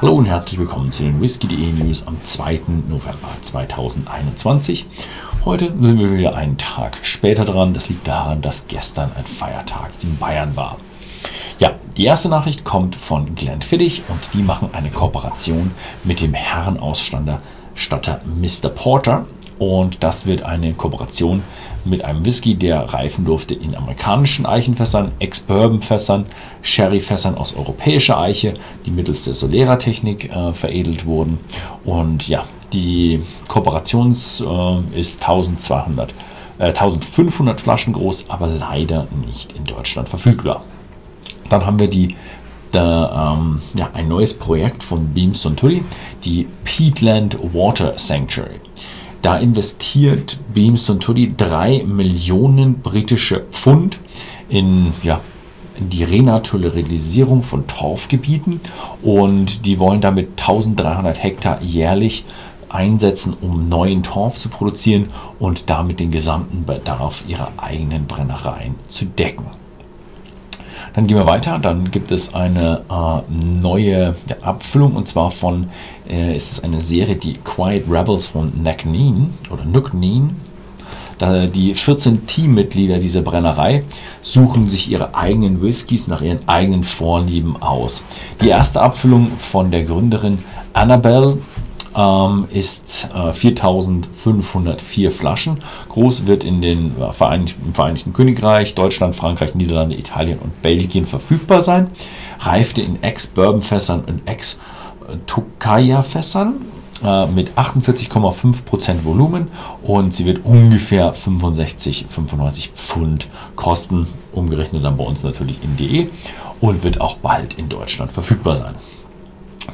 Hallo und herzlich willkommen zu den Whisky.de News am 2. November 2021. Heute sind wir wieder einen Tag später dran. Das liegt daran, dass gestern ein Feiertag in Bayern war. Ja, die erste Nachricht kommt von Glenn Fittich und die machen eine Kooperation mit dem Herrenausstatter Mr. Porter. Und das wird eine Kooperation mit einem Whisky, der reifen durfte in amerikanischen Eichenfässern, Ex-Bourbon-Fässern, Sherry-Fässern aus europäischer Eiche, die mittels der Solera-Technik äh, veredelt wurden. Und ja, die Kooperation äh, ist 1200, äh, 1500 Flaschen groß, aber leider nicht in Deutschland verfügbar. Dann haben wir die da, ähm, ja, ein neues Projekt von Beam Suntory, die Peatland Water Sanctuary. Da investiert Beam Suntory 3 Millionen britische Pfund in, ja, die Renaturalisierung von Torfgebieten und die wollen damit 1300 Hektar jährlich einsetzen, um neuen Torf zu produzieren und damit den gesamten Bedarf ihrer eigenen Brennereien zu decken. Dann gehen wir weiter. Dann gibt es eine äh, neue Abfüllung und zwar von, äh, ist es eine Serie, die Quiet Rebels von Nackneen oder Nuckneen. Die 14 Teammitglieder dieser Brennerei suchen sich ihre eigenen Whiskys nach ihren eigenen Vorlieben aus. Die erste Abfüllung von der Gründerin Annabelle ähm, ist äh, 4504 Flaschen. Groß wird in den äh, Vereinigten, im Vereinigten Königreich, Deutschland, Frankreich, Niederlande, Italien und Belgien verfügbar sein. Reifte in Ex-Bourbon-Fässern und Ex-Tokaya-Fässern äh, mit 48,5% Volumen und sie wird ungefähr 65, 95 Pfund kosten, umgerechnet dann bei uns natürlich in DE und wird auch bald in Deutschland verfügbar sein.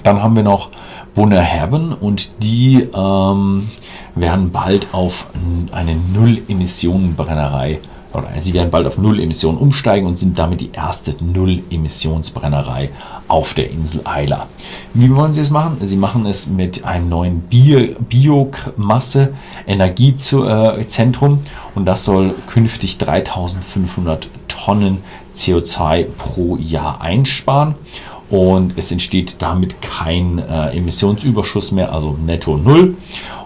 Dann haben wir noch Bonner Herben und die ähm, werden bald auf eine Null-Emissionen-Brennerei oder sie werden bald auf Null-Emissionen umsteigen und sind damit die erste Null-Emissionsbrennerei auf der Insel Eila. Wie wollen sie es machen? Sie machen es mit einem neuen Bio Biomasse Energiezentrum und das soll künftig 3500 Tonnen CO2 pro Jahr einsparen und es entsteht damit kein äh, Emissionsüberschuss mehr, also netto null.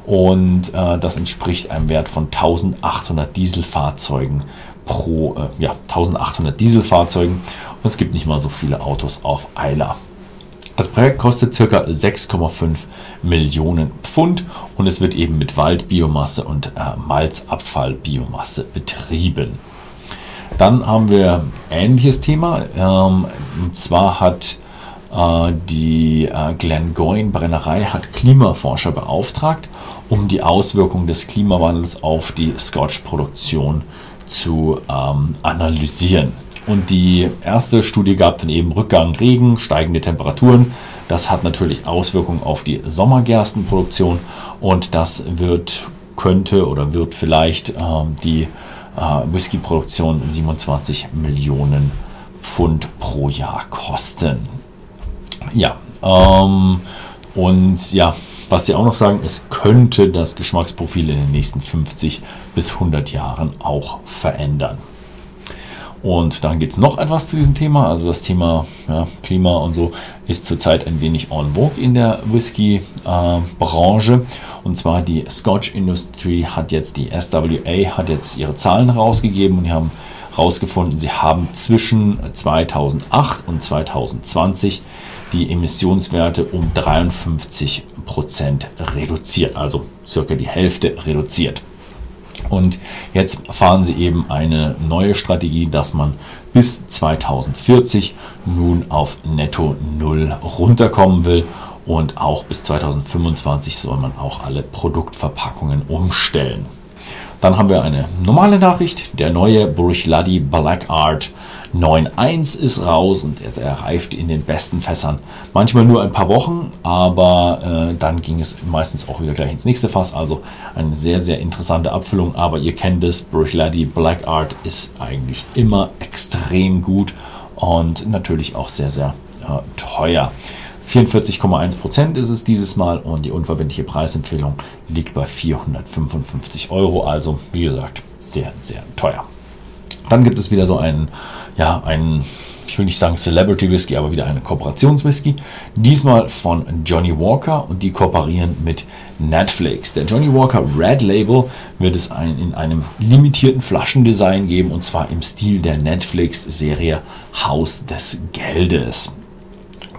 Und äh, das entspricht einem Wert von 1800 Dieselfahrzeugen pro, äh, ja, 1800 Dieselfahrzeugen. Und es gibt nicht mal so viele Autos auf Eiler. Das Projekt kostet ca. 6,5 Millionen Pfund und es wird eben mit Waldbiomasse und äh, Malzabfallbiomasse betrieben. Dann haben wir ein ähnliches Thema. Ähm, und zwar hat die äh, Glengoyne Brennerei hat Klimaforscher beauftragt, um die Auswirkungen des Klimawandels auf die Scotch-Produktion zu ähm, analysieren. Und die erste Studie gab dann eben Rückgang, Regen, steigende Temperaturen. Das hat natürlich Auswirkungen auf die Sommergerstenproduktion und das wird, könnte oder wird vielleicht ähm, die äh, Whisky-Produktion 27 Millionen Pfund pro Jahr kosten. Ja, ähm, und ja, was sie auch noch sagen, es könnte das Geschmacksprofil in den nächsten 50 bis 100 Jahren auch verändern. Und dann gibt es noch etwas zu diesem Thema. Also das Thema ja, Klima und so ist zurzeit ein wenig en vogue in der Whisky-Branche. Äh, und zwar die Scotch Industry hat jetzt, die SWA hat jetzt ihre Zahlen rausgegeben und die haben herausgefunden, sie haben zwischen 2008 und 2020 die Emissionswerte um 53 Prozent reduziert, also circa die Hälfte reduziert. Und jetzt fahren sie eben eine neue Strategie, dass man bis 2040 nun auf Netto Null runterkommen will. Und auch bis 2025 soll man auch alle Produktverpackungen umstellen. Dann haben wir eine normale Nachricht. Der neue Burichladi Black Art 9.1 ist raus und er reift in den besten Fässern. Manchmal nur ein paar Wochen, aber äh, dann ging es meistens auch wieder gleich ins nächste Fass. Also eine sehr, sehr interessante Abfüllung. Aber ihr kennt es, Burichladi Black Art ist eigentlich immer extrem gut und natürlich auch sehr, sehr äh, teuer. 44,1% ist es dieses Mal und die unverbindliche Preisempfehlung liegt bei 455 Euro. Also wie gesagt, sehr, sehr teuer. Dann gibt es wieder so einen, ja, einen ich will nicht sagen Celebrity Whisky, aber wieder eine Kooperationswhisky. Diesmal von Johnny Walker und die kooperieren mit Netflix. Der Johnny Walker Red Label wird es ein, in einem limitierten Flaschendesign geben und zwar im Stil der Netflix-Serie Haus des Geldes.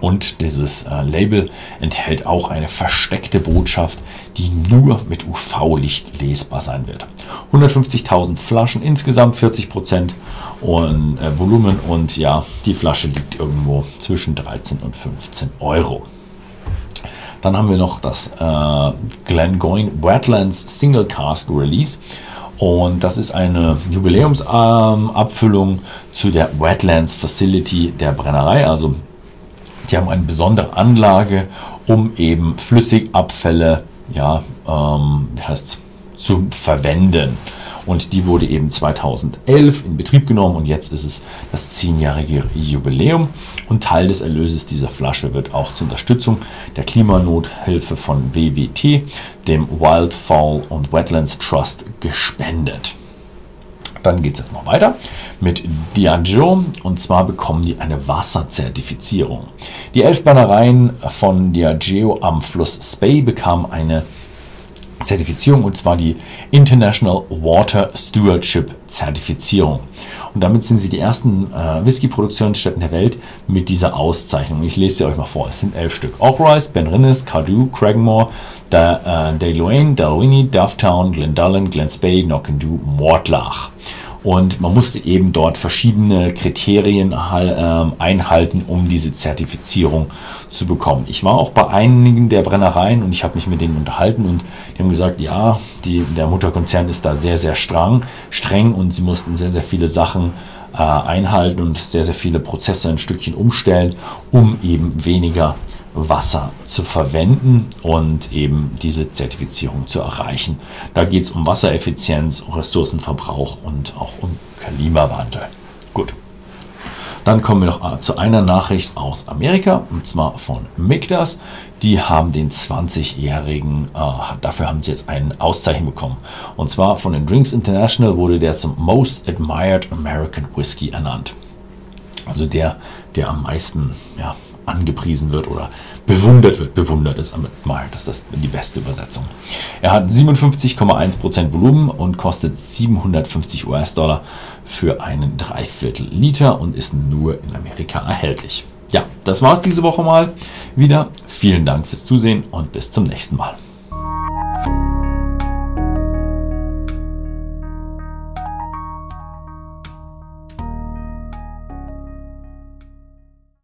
Und dieses äh, Label enthält auch eine versteckte Botschaft, die nur mit UV-Licht lesbar sein wird. 150.000 Flaschen, insgesamt 40% und, äh, Volumen und ja, die Flasche liegt irgendwo zwischen 13 und 15 Euro. Dann haben wir noch das äh, Glengoyne Wetlands Single Cask Release. Und das ist eine Jubiläumsabfüllung ähm, zu der Wetlands Facility der Brennerei. Also die haben eine besondere Anlage, um eben Flüssigabfälle ja, ähm, heißt, zu verwenden. Und die wurde eben 2011 in Betrieb genommen und jetzt ist es das zehnjährige Jubiläum. Und Teil des Erlöses dieser Flasche wird auch zur Unterstützung der Klimanothilfe von WWT, dem Wildfowl und Wetlands Trust, gespendet. Dann geht es jetzt noch weiter mit Diageo und zwar bekommen die eine Wasserzertifizierung. Die elf Bannereien von Diageo am Fluss Spey bekamen eine Zertifizierung und zwar die International Water Stewardship Zertifizierung. Und damit sind sie die ersten äh, Whisky-Produktionsstätten der Welt mit dieser Auszeichnung. Ich lese sie euch mal vor. Es sind elf Stück. Ockrice, Ben Rinnes, Cardew, Cragmore, da, äh, Dayloane, Dalwhinnie, Dufftown, Glendullen, Glenspey, Knockendoo, Mortlach. Und man musste eben dort verschiedene Kriterien ähm, einhalten, um diese Zertifizierung zu bekommen. Ich war auch bei einigen der Brennereien und ich habe mich mit denen unterhalten und die haben gesagt, ja, die, der Mutterkonzern ist da sehr, sehr streng, streng und sie mussten sehr, sehr viele Sachen äh, einhalten und sehr, sehr viele Prozesse ein Stückchen umstellen, um eben weniger Wasser zu verwenden und eben diese Zertifizierung zu erreichen. Da geht es um Wassereffizienz, Ressourcenverbrauch und auch um Klimawandel. Gut. Dann kommen wir noch äh, zu einer Nachricht aus Amerika, und zwar von Migdas. Die haben den 20-jährigen, äh, dafür haben sie jetzt einen Auszeichen bekommen. Und zwar von den Drinks International wurde der zum Most Admired American Whiskey ernannt. Also der, der am meisten ja, angepriesen wird oder bewundert wird. Bewundert ist mal, das ist das die beste Übersetzung. Er hat 57,1% Volumen und kostet 750 US-Dollar für einen Dreiviertel Liter und ist nur in Amerika erhältlich. Ja, das war es diese Woche mal wieder. Vielen Dank fürs Zusehen und bis zum nächsten Mal.